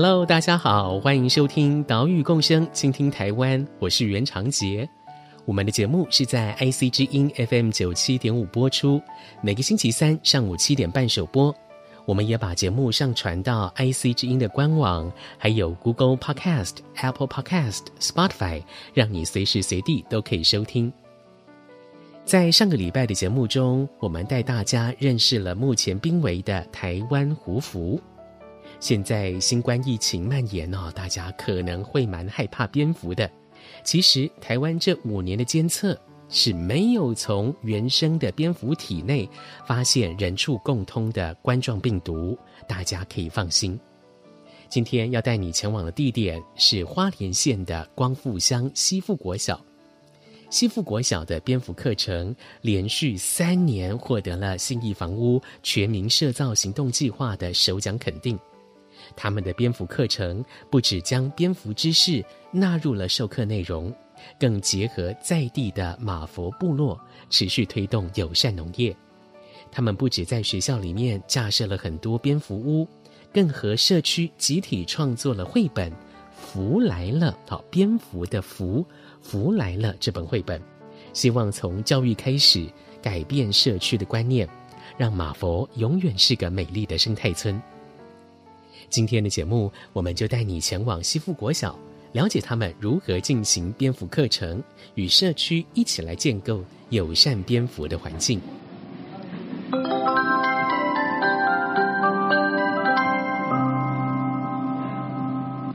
Hello，大家好，欢迎收听岛屿共生，倾听台湾。我是袁长杰。我们的节目是在 IC 之音 FM 九七点五播出，每个星期三上午七点半首播。我们也把节目上传到 IC 之音的官网，还有 Google Podcast、Apple Podcast、Spotify，让你随时随地都可以收听。在上个礼拜的节目中，我们带大家认识了目前濒危的台湾胡蝠。现在新冠疫情蔓延哦，大家可能会蛮害怕蝙蝠的。其实台湾这五年的监测是没有从原生的蝙蝠体内发现人畜共通的冠状病毒，大家可以放心。今天要带你前往的地点是花莲县的光复乡西富国小。西富国小的蝙蝠课程连续三年获得了信义房屋全民社造行动计划的首奖肯定。他们的蝙蝠课程不只将蝙蝠知识纳入了授课内容，更结合在地的马佛部落，持续推动友善农业。他们不只在学校里面架设了很多蝙蝠屋，更和社区集体创作了绘本《福来了》。好，蝙蝠的福，福来了这本绘本，希望从教育开始改变社区的观念，让马佛永远是个美丽的生态村。今天的节目，我们就带你前往西富国小，了解他们如何进行蝙蝠课程，与社区一起来建构友善蝙蝠的环境。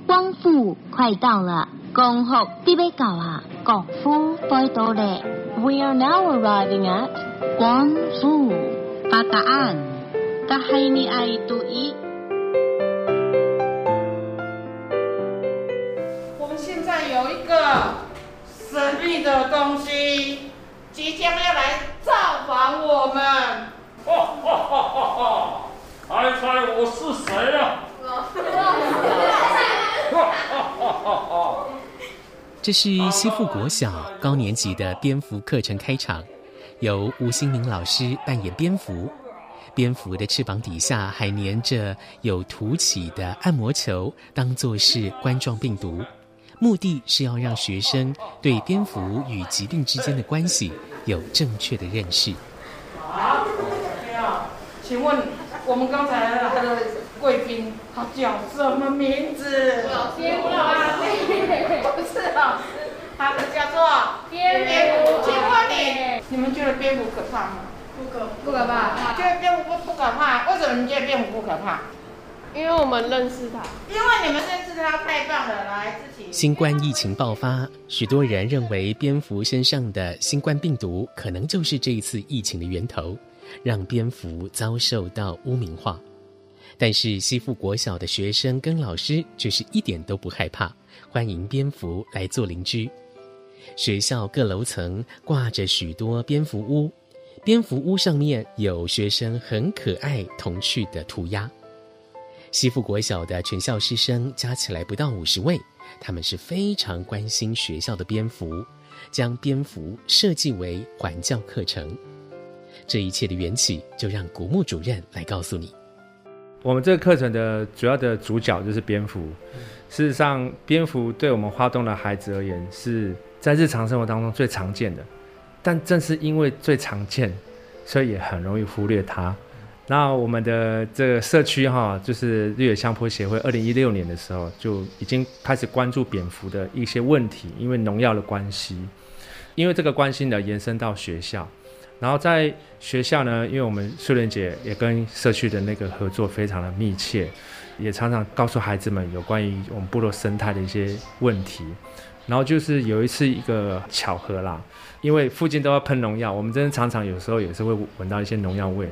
光复快到了，光复准备到啊，光复快到了。We are now arriving at 光复。答案，答神秘的东西即将要来造访我们。哈哈哈哈哈！猜猜我是谁啊？这是西富国小高年级的蝙蝠课程开场，由吴新明老师扮演蝙蝠，蝙蝠的翅膀底下还粘着有凸起的按摩球，当做是冠状病毒。目的是要让学生对蝙蝠与疾病之间的关系有正确的认识。好，请问我们刚才来的贵宾，他叫什么名字？老师，老师，不是老师，他的叫做蝙蝠。请问你，你们觉得蝙蝠可怕吗？不可，不可怕。觉得蝙蝠不不可怕？为什么你觉得蝙蝠不可怕？因为我们认识他，因为你们认识他太棒了。来，自己。新冠疫情爆发，许多人认为蝙蝠身上的新冠病毒可能就是这一次疫情的源头，让蝙蝠遭受到污名化。但是西富国小的学生跟老师却是一点都不害怕，欢迎蝙蝠来做邻居。学校各楼层挂着许多蝙蝠屋，蝙蝠屋上面有学生很可爱童趣的涂鸦。西富国小的全校师生加起来不到五十位，他们是非常关心学校的蝙蝠，将蝙蝠设计为环教课程。这一切的缘起，就让古木主任来告诉你。我们这个课程的主要的主角就是蝙蝠。事实上，蝙蝠对我们花东的孩子而言，是在日常生活当中最常见的，但正是因为最常见，所以也很容易忽略它。那我们的这个社区哈，就是绿野香坡协会，二零一六年的时候就已经开始关注蝙蝠的一些问题，因为农药的关系，因为这个关系呢延伸到学校，然后在学校呢，因为我们素莲姐也跟社区的那个合作非常的密切，也常常告诉孩子们有关于我们部落生态的一些问题，然后就是有一次一个巧合啦，因为附近都要喷农药，我们真的常常有时候也是会闻到一些农药味。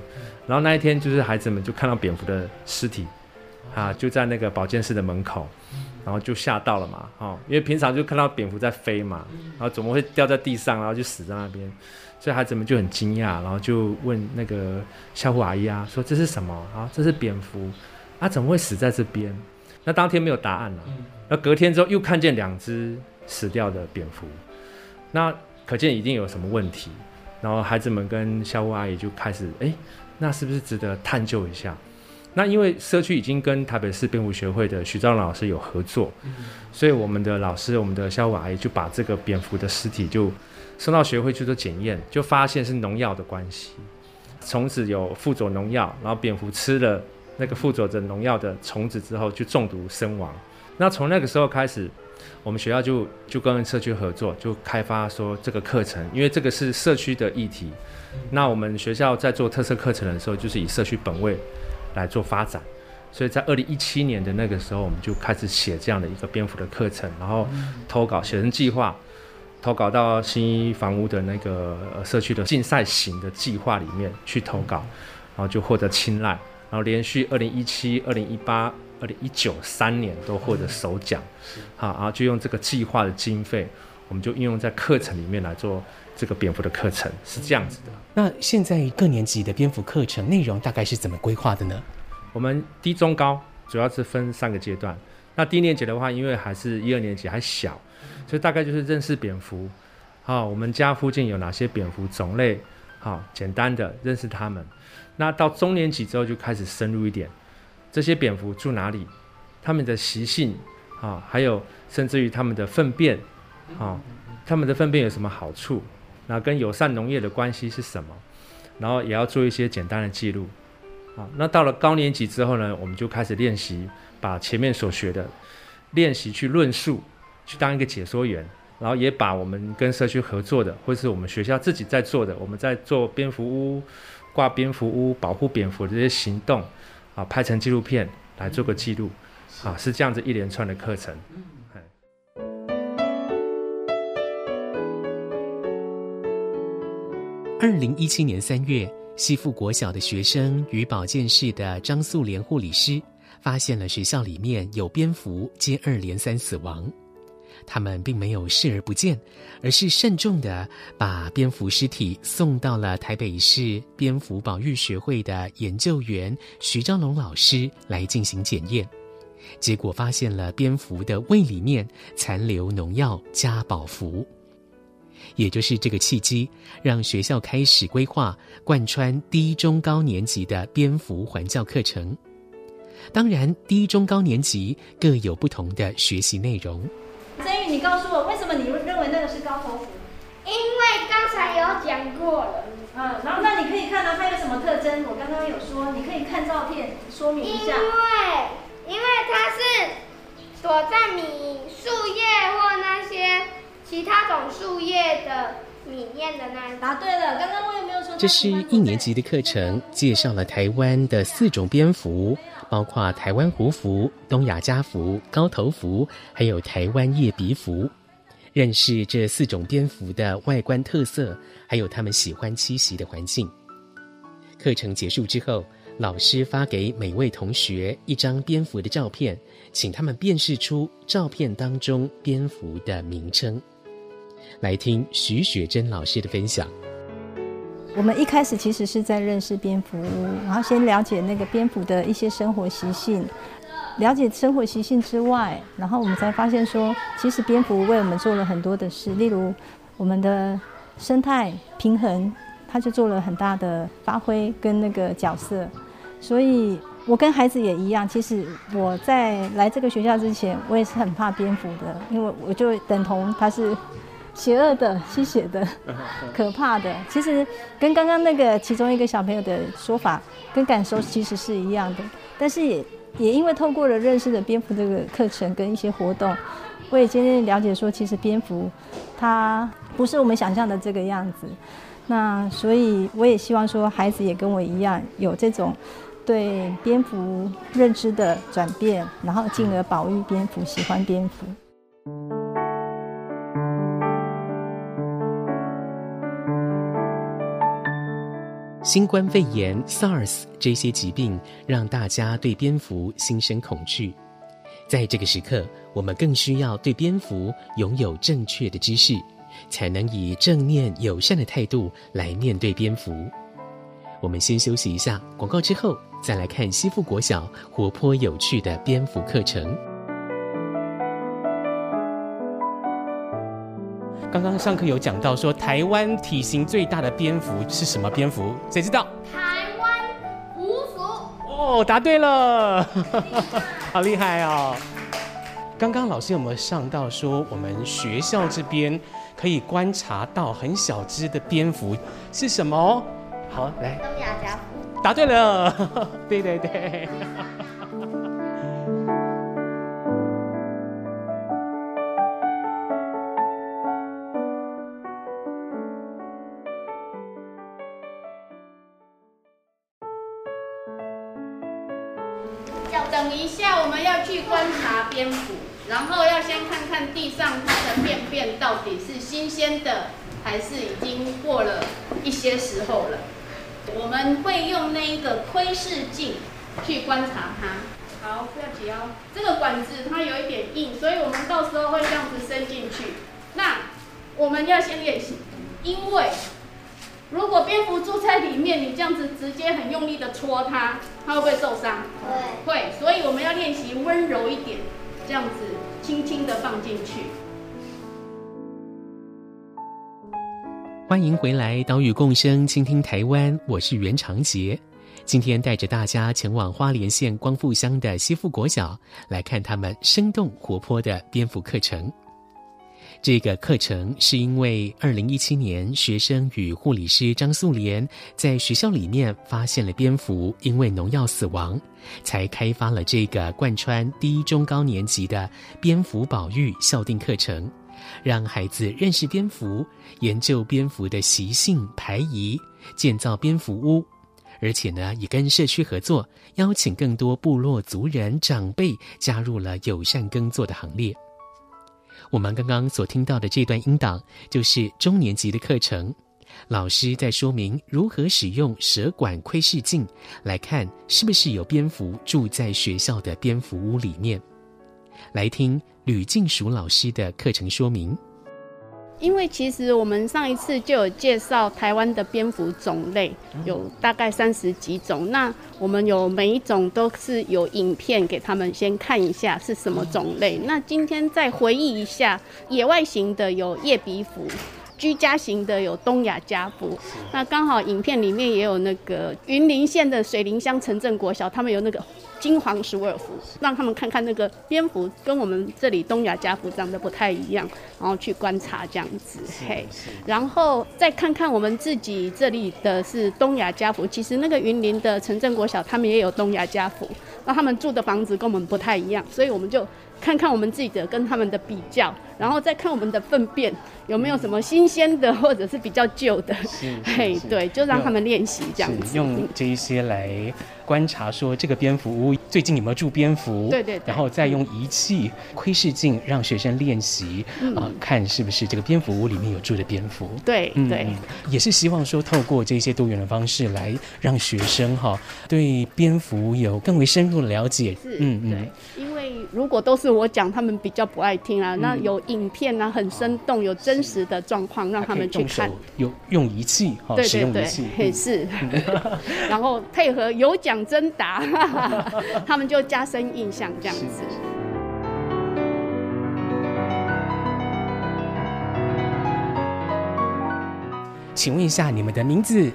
然后那一天就是孩子们就看到蝙蝠的尸体，啊，就在那个保健室的门口，然后就吓到了嘛，哦，因为平常就看到蝙蝠在飞嘛，然后怎么会掉在地上，然后就死在那边，所以孩子们就很惊讶，然后就问那个校护阿姨啊，说这是什么啊？这是蝙蝠，啊，怎么会死在这边？那当天没有答案了，那隔天之后又看见两只死掉的蝙蝠，那可见一定有什么问题，然后孩子们跟校务阿姨就开始，哎，那是不是值得探究一下？那因为社区已经跟台北市蝙蝠学会的徐兆龙老师有合作，所以我们的老师，我们的校务阿姨就把这个蝙蝠的尸体就送到学会去做检验，就发现是农药的关系，虫子有附着农药，然后蝙蝠吃了那个附着着农药的虫子之后就中毒身亡。那从那个时候开始，我们学校就就跟社区合作，就开发说这个课程，因为这个是社区的议题。那我们学校在做特色课程的时候，就是以社区本位。来做发展，所以在二零一七年的那个时候，我们就开始写这样的一个蝙蝠的课程，然后投稿写成计划，投稿到新一房屋的那个社区的竞赛型的计划里面去投稿，然后就获得青睐，然后连续二零一七、二零一八、二零一九三年都获得首奖，好，然后就用这个计划的经费，我们就应用在课程里面来做这个蝙蝠的课程，是这样子的。那现在各年级的蝙蝠课程内容大概是怎么规划的呢？我们低中高主要是分三个阶段。那低年级的话，因为还是一二年级还小，所以大概就是认识蝙蝠。好，我们家附近有哪些蝙蝠种类？好，简单的认识它们。那到中年级之后就开始深入一点，这些蝙蝠住哪里？它们的习性啊，还有甚至于它们的粪便啊，它们的粪便有什么好处？那跟友善农业的关系是什么？然后也要做一些简单的记录。啊，那到了高年级之后呢，我们就开始练习，把前面所学的练习去论述，去当一个解说员，然后也把我们跟社区合作的，或是我们学校自己在做的，我们在做蝙蝠屋、挂蝙蝠屋、保护蝙蝠的这些行动，啊，拍成纪录片来做个记录，啊，是这样子一连串的课程。二零一七年三月，西附国小的学生与保健室的张素莲护理师发现了学校里面有蝙蝠接二连三死亡。他们并没有视而不见，而是慎重地把蝙蝠尸体送到了台北市蝙蝠保育学会的研究员徐昭龙老师来进行检验。结果发现了蝙蝠的胃里面残留农药加保福。也就是这个契机，让学校开始规划贯穿低、中、高年级的蝙蝠环教课程。当然，低、中、高年级各有不同的学习内容。你告诉我，为什么你认为那个是高头蝠？因为刚才有讲过了。嗯，然后那你可以看到它有什么特征？我刚刚有说，你可以看照片说明一下。因为，因为它是躲在米树叶或那些。其他种树叶的里面的那答对了，刚刚我有没有说？这是一年级的课程，介绍了台湾的四种蝙蝠，包括台湾胡蝠、东亚家蝠、高头蝠，还有台湾叶鼻蝠。认识这四种蝙蝠的外观特色，还有它们喜欢栖息的环境。课程结束之后，老师发给每位同学一张蝙蝠的照片，请他们辨识出照片当中蝙蝠的名称。来听徐雪珍老师的分享。我们一开始其实是在认识蝙蝠，然后先了解那个蝙蝠的一些生活习性。了解生活习性之外，然后我们才发现说，其实蝙蝠为我们做了很多的事，例如我们的生态平衡，它就做了很大的发挥跟那个角色。所以我跟孩子也一样，其实我在来这个学校之前，我也是很怕蝙蝠的，因为我就等同它是。邪恶的、吸血的、可怕的，其实跟刚刚那个其中一个小朋友的说法跟感受其实是一样的。但是也也因为透过了认识的蝙蝠这个课程跟一些活动，我也渐渐了解说，其实蝙蝠它不是我们想象的这个样子。那所以我也希望说，孩子也跟我一样有这种对蝙蝠认知的转变，然后进而保育蝙蝠，喜欢蝙蝠。新冠肺炎 SARS 这些疾病让大家对蝙蝠心生恐惧。在这个时刻，我们更需要对蝙蝠拥有正确的知识，才能以正面友善的态度来面对蝙蝠。我们先休息一下，广告之后再来看西富国小活泼有趣的蝙蝠课程。刚刚上课有讲到说，台湾体型最大的蝙蝠是什么蝙蝠？谁知道？台湾狐蝠。哦，答对了，好厉害哦！刚刚老师有没有上到说，我们学校这边可以观察到很小只的蝙蝠是什么？好，来。东亚家蝠。答对了，对 对对。等一下，我们要去观察蝙蝠，然后要先看看地上它的便便到底是新鲜的，还是已经过了一些时候了。我们会用那一个窥视镜去观察它。好，不要急哦。这个管子它有一点硬，所以我们到时候会这样子伸进去。那我们要先练习，因为。如果蝙蝠住在里面，你这样子直接很用力的戳它，它会不会受伤？会。会，所以我们要练习温柔一点，这样子轻轻的放进去。欢迎回来，岛屿共生，倾听台湾，我是袁长杰。今天带着大家前往花莲县光复乡的西富国小，来看他们生动活泼的蝙蝠课程。这个课程是因为二零一七年学生与护理师张素莲在学校里面发现了蝙蝠因为农药死亡，才开发了这个贯穿低中高年级的蝙蝠保育校定课程，让孩子认识蝙蝠，研究蝙蝠的习性、排遗，建造蝙蝠屋，而且呢，也跟社区合作，邀请更多部落族人长辈加入了友善耕作的行列。我们刚刚所听到的这段音档，就是中年级的课程。老师在说明如何使用舌管窥视镜来看，是不是有蝙蝠住在学校的蝙蝠屋里面。来听吕静淑老师的课程说明。因为其实我们上一次就有介绍台湾的蝙蝠种类，有大概三十几种。那我们有每一种都是有影片给他们先看一下是什么种类。那今天再回忆一下，野外型的有叶鼻蝠，居家型的有东亚家蝠。那刚好影片里面也有那个云林县的水林乡城镇国小，他们有那个。金黄鼠耳蝠，让他们看看那个蝙蝠跟我们这里东亚家蝠长得不太一样，然后去观察这样子，嘿，然后再看看我们自己这里的是东亚家蝠，其实那个云林的城镇国小他们也有东亚家蝠，那他们住的房子跟我们不太一样，所以我们就看看我们自己的跟他们的比较，然后再看我们的粪便有没有什么新鲜的或者是比较旧的，嘿，对，就让他们练习这样子，用这一些来。观察说这个蝙蝠屋最近有没有住蝙蝠？对对，对，然后再用仪器窥视镜让学生练习啊、嗯呃，看是不是这个蝙蝠屋里面有住的蝙蝠。对对、嗯，也是希望说透过这些多元的方式来让学生哈对蝙蝠有更为深入的了解。是，嗯嗯，因为如果都是我讲，他们比较不爱听啊。嗯、那有影片啊，很生动，有真实的状况让他们去看。有用仪器哈，使用仪器，也是。然后配合有奖。真答，他们就加深印象这样子。请问一下你们的名字？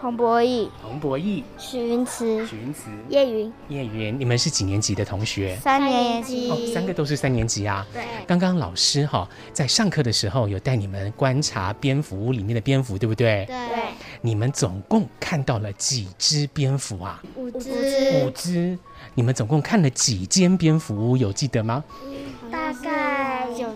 彭博义、彭博义、许云慈、许云慈、叶云、叶云，你们是几年级的同学？三年级。哦，三个都是三年级啊。对。刚刚老师哈在上课的时候有带你们观察蝙蝠屋里面的蝙蝠，对不对？对。你们总共看到了几只蝙蝠啊？五只。五只。你们总共看了几间蝙蝠屋？有记得吗？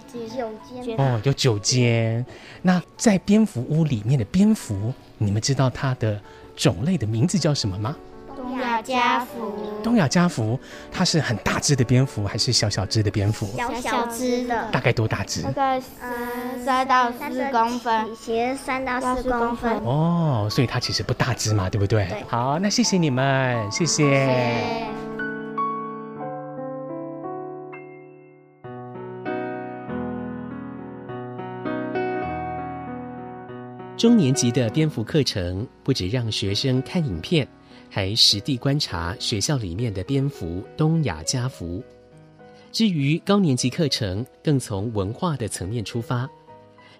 间。九间。哦，有九间。那在蝙蝠屋里面的蝙蝠。你们知道它的种类的名字叫什么吗？东亚亚家福。东亚家福，它是很大只的蝙蝠，还是小小只的蝙蝠？小小只的。大概多大只？大概嗯三到四公分，其实三到四公分。哦，所以它其实不大只嘛，对不对？对。好，那谢谢你们，谢谢。谢谢中年级的蝙蝠课程不止让学生看影片，还实地观察学校里面的蝙蝠东亚家福。至于高年级课程，更从文化的层面出发。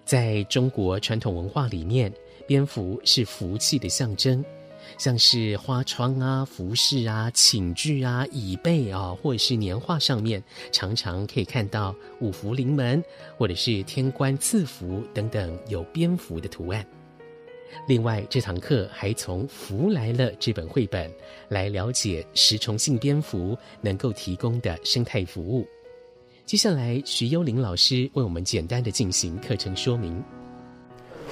在中国传统文化里面，蝙蝠是福气的象征。像是花窗啊、服饰啊、寝具啊、椅背啊，或者是年画上面，常常可以看到五福临门，或者是天官赐福等等有蝙蝠的图案。另外，这堂课还从《福来了》这本绘本来了解食虫性蝙蝠能够提供的生态服务。接下来，徐幽灵老师为我们简单的进行课程说明。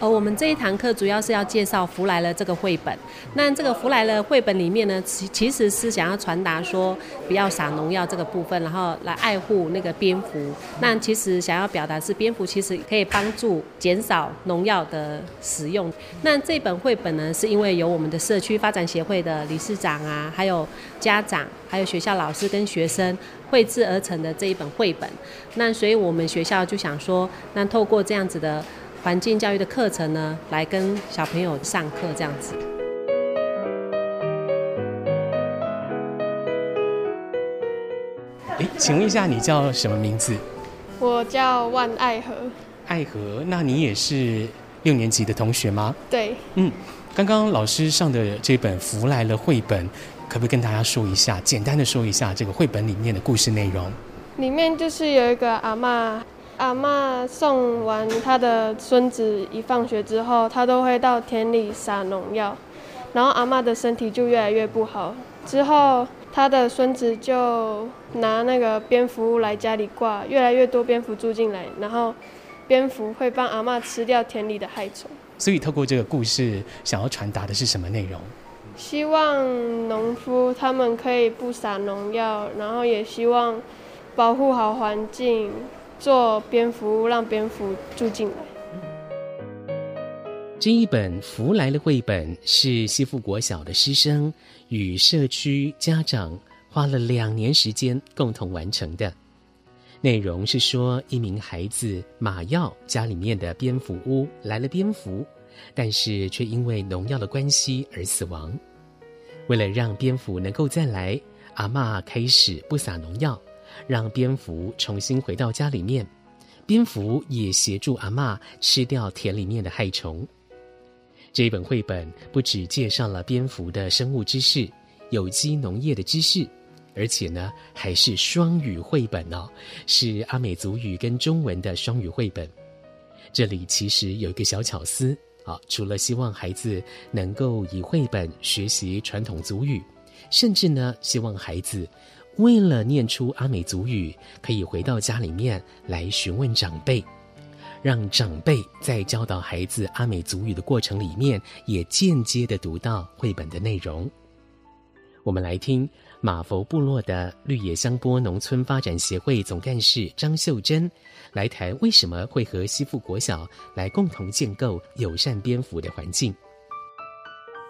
而我们这一堂课主要是要介绍《福来了》这个绘本。那这个《福来了》绘本里面呢，其其实是想要传达说，不要撒农药这个部分，然后来爱护那个蝙蝠。那其实想要表达是，蝙蝠其实可以帮助减少农药的使用。那这本绘本呢，是因为有我们的社区发展协会的理事长啊，还有家长，还有学校老师跟学生绘制而成的这一本绘本。那所以我们学校就想说，那透过这样子的。环境教育的课程呢，来跟小朋友上课这样子。哎，请问一下，你叫什么名字？我叫万爱和。爱和，那你也是六年级的同学吗？对。嗯，刚刚老师上的这本《福来了》绘本，可不可以跟大家说一下，简单的说一下这个绘本里面的故事内容？里面就是有一个阿嬷。阿嬷送完她的孙子一放学之后，她都会到田里撒农药，然后阿嬷的身体就越来越不好。之后，她的孙子就拿那个蝙蝠来家里挂，越来越多蝙蝠住进来，然后蝙蝠会帮阿嬷吃掉田里的害虫。所以，透过这个故事，想要传达的是什么内容？希望农夫他们可以不撒农药，然后也希望保护好环境。做蝙蝠，让蝙蝠住进来。这一本《福来了》绘本是西富国小的师生与社区家长花了两年时间共同完成的。内容是说，一名孩子马耀家里面的蝙蝠屋来了蝙蝠，但是却因为农药的关系而死亡。为了让蝙蝠能够再来，阿嬷开始不撒农药。让蝙蝠重新回到家里面，蝙蝠也协助阿嬷吃掉田里面的害虫。这一本绘本不只介绍了蝙蝠的生物知识、有机农业的知识，而且呢还是双语绘本哦，是阿美族语跟中文的双语绘本。这里其实有一个小巧思啊，除了希望孩子能够以绘本学习传统族语，甚至呢希望孩子。为了念出阿美族语，可以回到家里面来询问长辈，让长辈在教导孩子阿美族语的过程里面，也间接的读到绘本的内容。我们来听马佛部落的绿野香波农村发展协会总干事张秀珍来谈，为什么会和西附国小来共同建构友善蝙蝠的环境。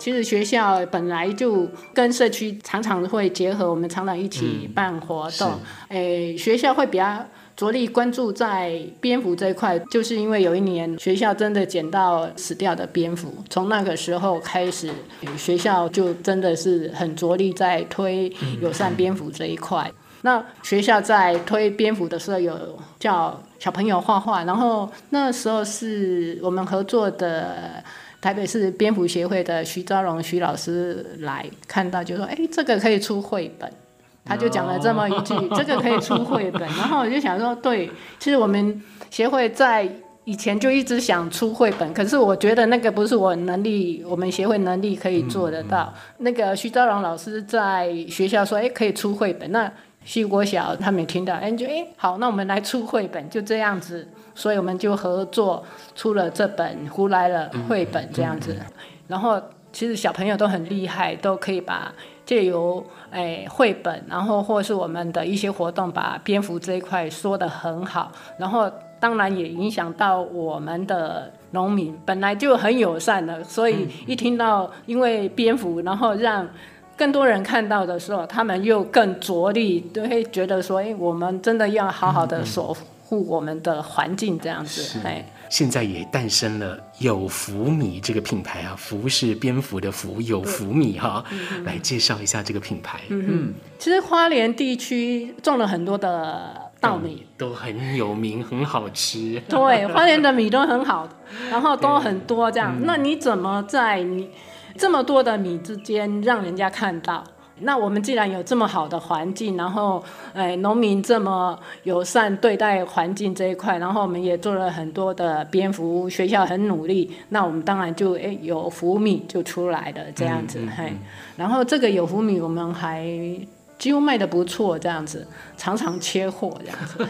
其实学校本来就跟社区常常会结合，我们常常一起办活动。嗯、诶，学校会比较着力关注在蝙蝠这一块，就是因为有一年学校真的捡到死掉的蝙蝠，从那个时候开始，学校就真的是很着力在推友善蝙蝠这一块。嗯、那学校在推蝙蝠的时候，有叫小朋友画画，然后那时候是我们合作的。台北市蝙蝠协会的徐昭荣徐老师来看到，就说：“哎，这个可以出绘本。”他就讲了这么一句：“ No. 这个可以出绘本。”然后我就想说：“对，其实我们协会在以前就一直想出绘本，可是我觉得那个不是我能力，我们协会能力可以做得到。嗯”那个徐昭荣老师在学校说：“哎，可以出绘本。”那徐国小他没听到，哎，就哎好，那我们来出绘本，就这样子。所以我们就合作出了这本《胡来了》绘本这样子，然后其实小朋友都很厉害，都可以把借由诶绘本，然后或是我们的一些活动，把蝙蝠这一块说得很好，然后当然也影响到我们的农民，本来就很友善的，所以一听到因为蝙蝠，然后让更多人看到的时候，他们又更着力，都会觉得说，哎，我们真的要好好的守护我们的环境，这样子，哎。现在也诞生了有福米这个品牌啊，福是蝙蝠的福，有福米哈，嗯、来介绍一下这个品牌。嗯嗯，其实花莲地区种了很多的稻米，都很有名，很好吃。对，花莲的米都很好，然后都很多这样。嗯、那你怎么在你这么多的米之间让人家看到？那我们既然有这么好的环境，然后，哎，农民这么友善对待环境这一块，然后我们也做了很多的蝙蝠，学校很努力，那我们当然就哎有福米就出来了这样子，嘿、嗯嗯嗯，然后这个有福米我们还几乎卖的不错，这样子，常常缺货这样子。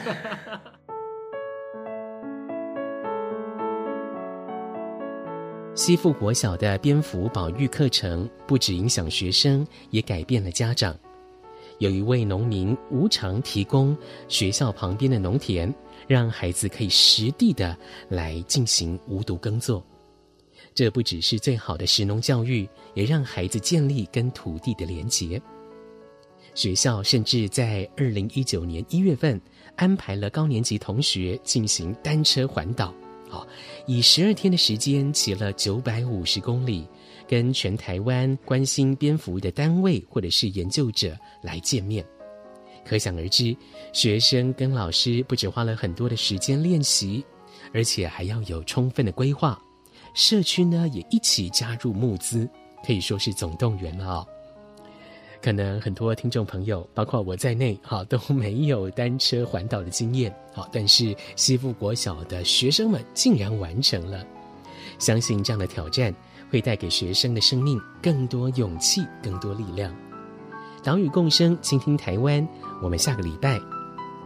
西附国小的蝙蝠保育课程不止影响学生，也改变了家长。有一位农民无偿提供学校旁边的农田，让孩子可以实地的来进行无毒耕作。这不只是最好的食农教育，也让孩子建立跟土地的连结。学校甚至在二零一九年一月份安排了高年级同学进行单车环岛。哦，以十二天的时间骑了九百五十公里，跟全台湾关心蝙蝠的单位或者是研究者来见面，可想而知，学生跟老师不只花了很多的时间练习，而且还要有充分的规划。社区呢也一起加入募资，可以说是总动员了哦。可能很多听众朋友，包括我在内，哈，都没有单车环岛的经验，好，但是西附国小的学生们竟然完成了，相信这样的挑战会带给学生的生命更多勇气，更多力量。岛屿共生，倾听台湾，我们下个礼拜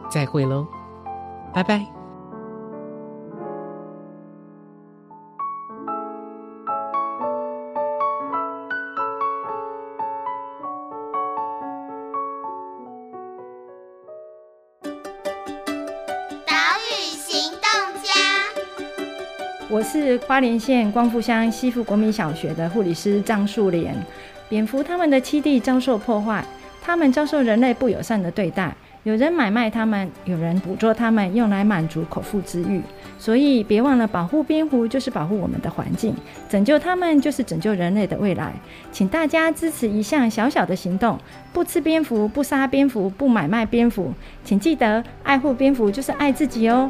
再会喽，拜拜。花莲县光复乡西富国民小学的护理师张树莲。蝙蝠他们的栖地遭受破坏，他们遭受人类不友善的对待，有人买卖他们，有人捕捉他们，用来满足口腹之欲。所以别忘了，保护蝙蝠就是保护我们的环境，拯救他们就是拯救人类的未来。请大家支持一项小小的行动：不吃蝙蝠，不杀蝙蝠，不买卖蝙蝠。请记得，爱护蝙蝠就是爱自己哦。